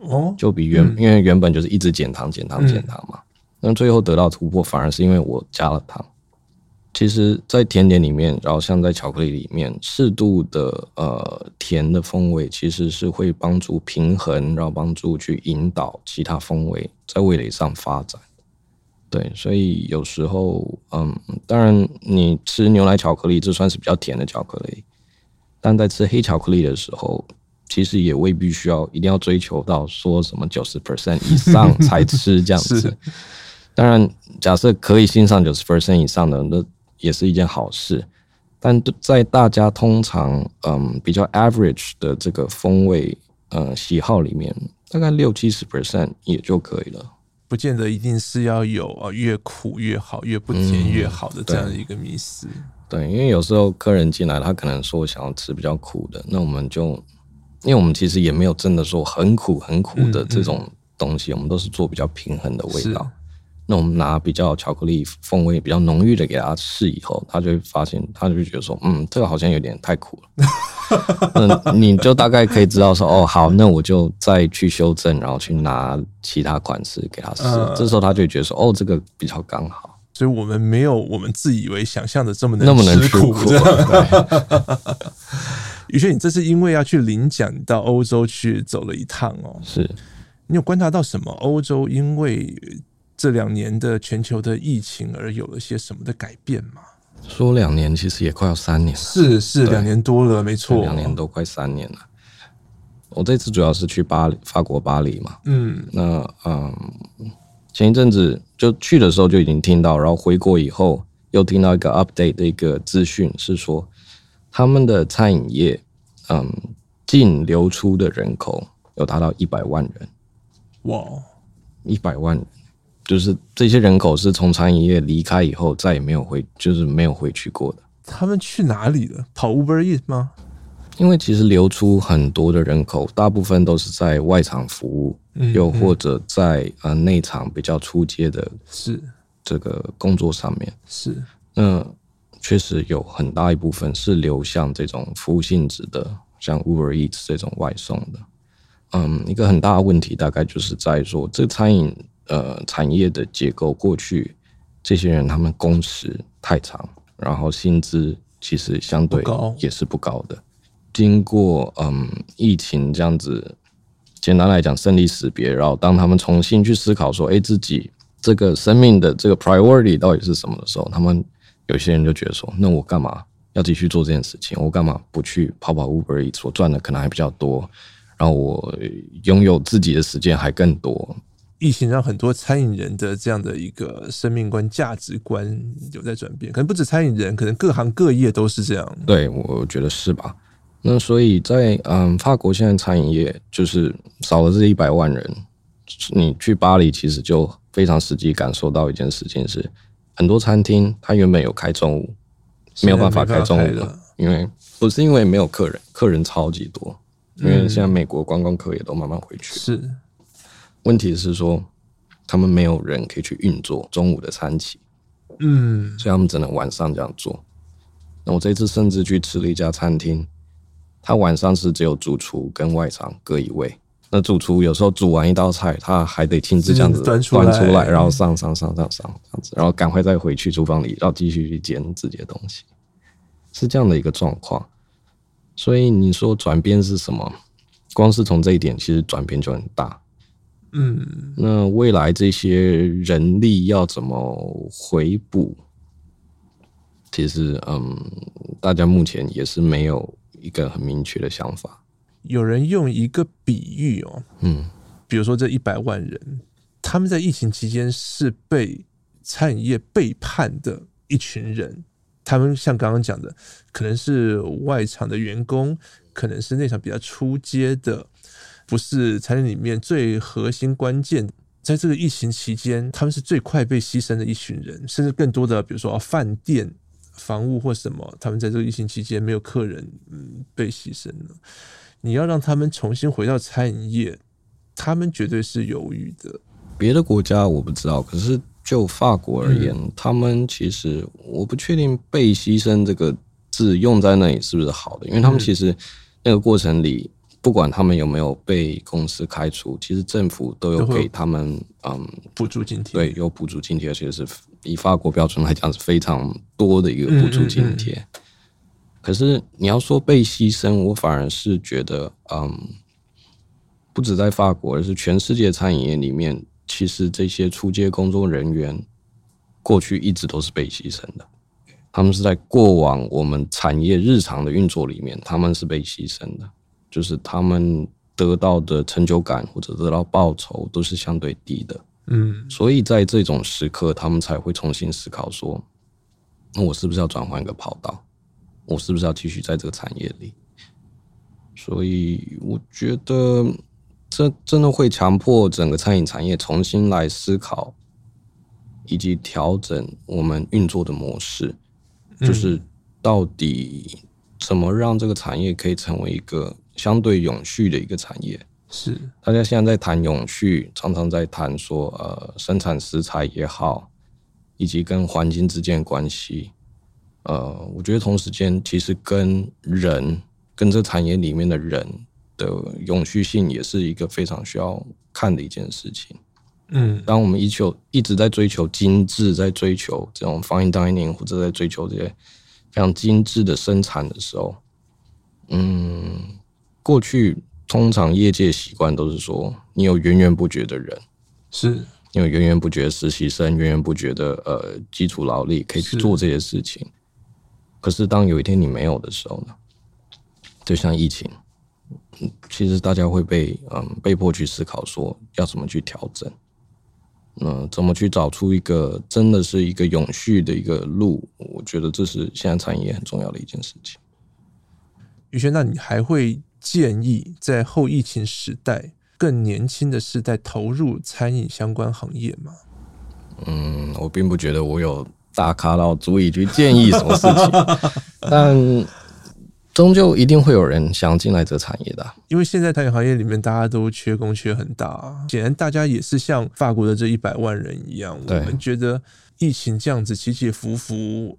哦，就比原因为原本就是一直减糖减糖减糖嘛，那最后得到突破反而是因为我加了糖。其实，在甜点里面，然后像在巧克力里面，适度的呃甜的风味，其实是会帮助平衡，然后帮助去引导其他风味在味蕾上发展。对，所以有时候，嗯，当然你吃牛奶巧克力，这算是比较甜的巧克力，但在吃黑巧克力的时候，其实也未必需要一定要追求到说什么九十 percent 以上才吃这样子。当然，假设可以欣赏九十 percent 以上的那。也是一件好事，但在大家通常嗯比较 average 的这个风味呃喜好里面，大概六七十 percent 也就可以了，不见得一定是要有啊越苦越好，越不甜越好的这样的一个迷思。嗯，对，因为有时候客人进来，他可能说想要吃比较苦的，那我们就因为我们其实也没有真的说很苦很苦的这种东西，嗯嗯，我们都是做比较平衡的味道。那我们拿比较巧克力风味比较浓郁的给他试以后，他就会发现，他就觉得说，嗯，这个好像有点太苦了。那你就大概可以知道说，哦，好，那我就再去修正，然后去拿其他款式给他试。呃、这时候他就觉得说，哦，这个比较刚好。所以我们没有我们自以为想象的这么那么能吃苦。宇轩，你这是因为要去领奖，到欧洲去走了一趟哦。是。你有观察到什么？欧洲因为这两年的全球的疫情而有了些什么的改变吗？说两年，其实也快要三年了。是是，两年多了，没错，两年都快三年了。我这次主要是去巴黎，法国巴黎嘛。嗯，那嗯，前一阵子就去的时候就已经听到，然后回国以后又听到一个 update 的一个资讯，是说他们的餐饮业，嗯，净流出的人口有达到一百万人。哇，一百万人。就是这些人口是从餐饮业离开以后再也没有回，就是没有回去过的。他们去哪里了？跑 Uber Eats 吗？因为其实流出很多的人口，大部分都是在外场服务，又或者在呃内场比较出街的，是这个工作上面。是，那确实有很大一部分是流向这种服务性质的，像 Uber Eats 这种外送的。嗯，一个很大的问题大概就是在说这个餐饮。呃，产业的结构，过去这些人他们工时太长，然后薪资其实相对也是不高的。经过嗯疫情这样子，简单来讲生离死别，然后当他们重新去思考说，哎，自己这个生命的这个 priority 到底是什么的时候，他们有些人就觉得说，那我干嘛要继续做这件事情？我干嘛不去跑跑 Uber 所赚的可能还比较多，然后我拥有自己的时间还更多。疫情让很多餐饮人的这样的一个生命观、价值观有在转变，可能不止餐饮人，可能各行各业都是这样。对，我觉得是吧？那所以在嗯，法国现在餐饮业就是少了这一百万人，你去巴黎其实就非常实际感受到一件事情是，很多餐厅它原本有开中午，没有办法开中午了，因为不是因为没有客人，客人超级多，因为现在美国观光客也都慢慢回去。是。问题是说，他们没有人可以去运作中午的餐期，嗯，所以他们只能晚上这样做。那我这次甚至去吃了一家餐厅，他晚上是只有主厨跟外场各一位。那主厨有时候煮完一道菜，他还得亲自这样子端出来，然后上上上上上这样子，然后赶快再回去厨房里，然后继续去煎自己的东西，是这样的一个状况。所以你说转变是什么？光是从这一点，其实转变就很大。嗯，那未来这些人力要怎么回补？其实，嗯，大家目前也是没有一个很明确的想法。有人用一个比喻哦，嗯，比如说这一百万人，他们在疫情期间是被餐饮业背叛的一群人。他们像刚刚讲的，可能是外场的员工，可能是内场比较出街的。不是餐厅里面最核心关键，在这个疫情期间，他们是最快被牺牲的一群人，甚至更多的，比如说饭店、房屋或什么，他们在这个疫情期间没有客人，嗯，被牺牲了。你要让他们重新回到餐饮业，他们绝对是犹豫的。别的国家我不知道，可是就法国而言，嗯、他们其实我不确定“被牺牲”这个字用在那里是不是好的，因为他们其实那个过程里。不管他们有没有被公司开除，其实政府都有给他们嗯补助津贴，对，有补助津贴，而且是以法国标准来讲是非常多的一个补助津贴。嗯嗯嗯。可是你要说被牺牲，我反而是觉得，嗯，不止在法国，而是全世界餐饮业里面，其实这些出街工作人员过去一直都是被牺牲的。他们是在过往我们产业日常的运作里面，他们是被牺牲的。就是他们得到的成就感或者得到报酬都是相对低的，嗯，所以在这种时刻，他们才会重新思考说，那我是不是要转换一个跑道？我是不是要继续在这个产业里？所以我觉得这真的会强迫整个餐饮产业重新来思考，以及调整我们运作的模式，就是到底怎么让这个产业可以成为一个。相对永续的一个产业，是大家现在在谈永续，常常在谈说，呃，生产食材也好，以及跟环境之间的关系。呃，我觉得同时间其实跟人，跟这产业里面的人的永续性，也是一个非常需要看的一件事情。嗯，当我们一求一直在追求精致，在追求这种 fine dining，或者在追求这些非常精致的生产的时候，嗯，过去通常业界习惯都是说，你有源源不绝的人，是你有源源不绝的实习生，源源不绝的呃基础劳力可以去做这些事情。可是当有一天你没有的时候呢？就像疫情，其实大家会被嗯被迫去思考说要怎么去调整，嗯，怎么去找出一个真的是一个永续的一个路？我觉得这是现在产业很重要的一件事情。宇轩，那你还会建议在后疫情时代更年轻的世代投入餐饮相关行业吗？嗯，我并不觉得我有。大咖到足以去建议什么事情，但终究一定会有人想进来这个产业的啊。因为现在餐饮行业里面大家都缺工缺很大，显然大家也是像法国的这一百万人一样，我们觉得疫情这样子起起伏伏，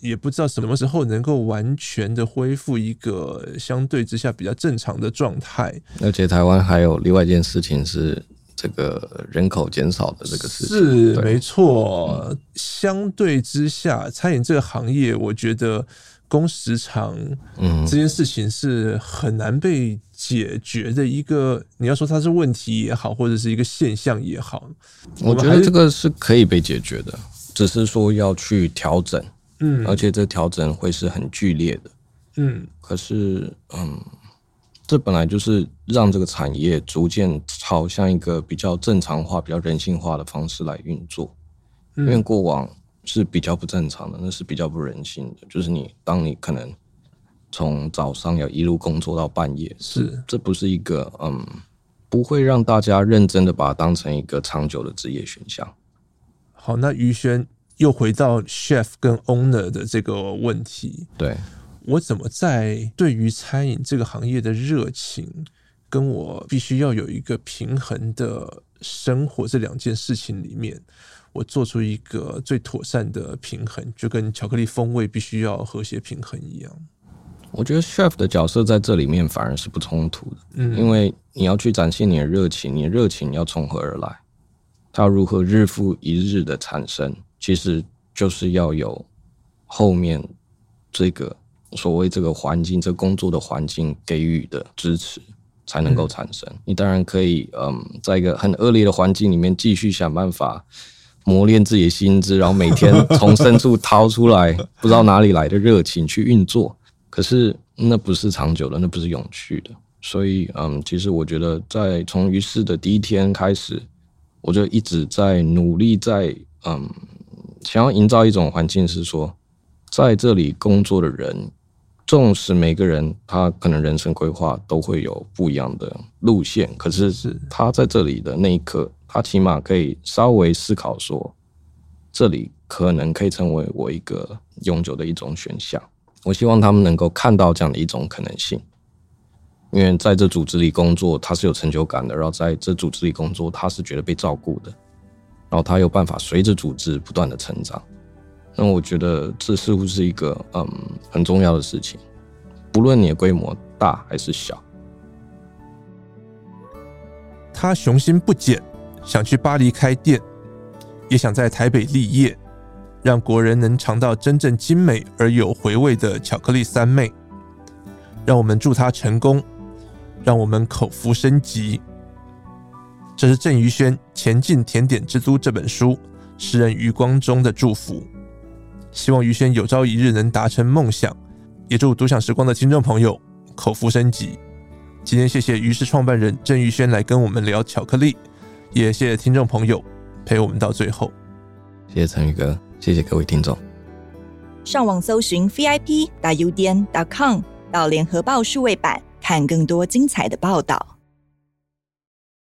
也不知道什么时候能够完全的恢复一个相对之下比较正常的状态。而且台湾还有另外一件事情是。这个人口减少的这个事情是没错。相对之下，餐饮这个行业，我觉得工时长，嗯，这件事情是很难被解决的一个。你要说它是问题也好，或者是一个现象也好，我觉得这个是可以被解决的，只是说要去调整，嗯，而且这调整会是很剧烈的，嗯。可是，嗯。这本来就是让这个产业逐渐朝向一个比较正常化、比较人性化的方式来运作，因为过往是比较不正常的，那是比较不人性的。就是你当你可能从早上要一路工作到半夜，是这不是一个嗯，不会让大家认真的把它当成一个长久的职业选项。好，那于轩又回到 chef 跟 owner 的这个问题，对。我怎么在对于餐饮这个行业的热情，跟我必须要有一个平衡的生活这两件事情里面，我做出一个最妥善的平衡，就跟巧克力风味必须要和谐平衡一样。我觉得 chef 的角色在这里面反而是不冲突的，嗯，因为你要去展现你的热情，你的热情要从何而来？它如何日复一日的产生？其实就是要有后面这个。所谓这个环境，这、工作的环境给予的支持，才能够产生。你当然可以，嗯，在一个很恶劣的环境里面，继续想办法磨练自己的心智，然后每天从深处掏出来 不知道哪里来的热情去运作。可是那不是长久的，那不是永续的。所以，嗯，其实我觉得，在从于是的第一天开始，我就一直在努力，在嗯，想要营造一种环境，是说，在这里工作的人。纵使每个人他可能人生规划都会有不一样的路线，可是他在这里的那一刻，他起码可以稍微思考说，这里可能可以成为我一个永久的一种选项。我希望他们能够看到这样的一种可能性，因为在这组织里工作，他是有成就感的；然后在这组织里工作，他是觉得被照顾的，然后他有办法随着组织不断的成长。那我觉得这似乎是一个嗯很重要的事情，不论你的规模大还是小。他雄心不减，想去巴黎开店，也想在台北立业，让国人能尝到真正精美而有回味的巧克力三昧。让我们祝他成功，让我们口服升级。这是郑于轩《前进甜点之都》这本书诗人余光中的祝福。希望于轩有朝一日能达成梦想，也祝独享时光的听众朋友口福升级。今天谢谢于氏创办人郑于轩来跟我们聊巧克力，也谢谢听众朋友陪我们到最后。谢谢陈宇哥，谢谢各位听众。上网搜寻 vip 打 udn 点 com 到联合报数位版，看更多精彩的报道。